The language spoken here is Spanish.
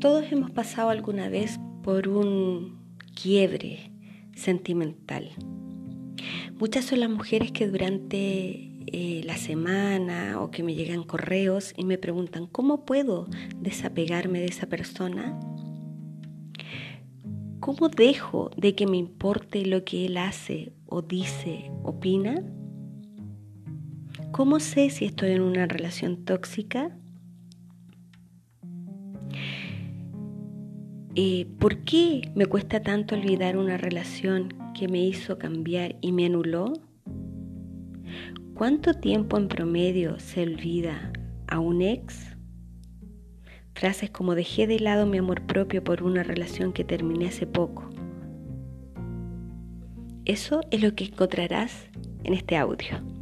Todos hemos pasado alguna vez por un quiebre sentimental. Muchas son las mujeres que durante eh, la semana o que me llegan correos y me preguntan, ¿cómo puedo desapegarme de esa persona? ¿Cómo dejo de que me importe lo que él hace o dice, opina? ¿Cómo sé si estoy en una relación tóxica? Eh, ¿Por qué me cuesta tanto olvidar una relación que me hizo cambiar y me anuló? ¿Cuánto tiempo en promedio se olvida a un ex? Frases como dejé de lado mi amor propio por una relación que terminé hace poco. Eso es lo que encontrarás en este audio.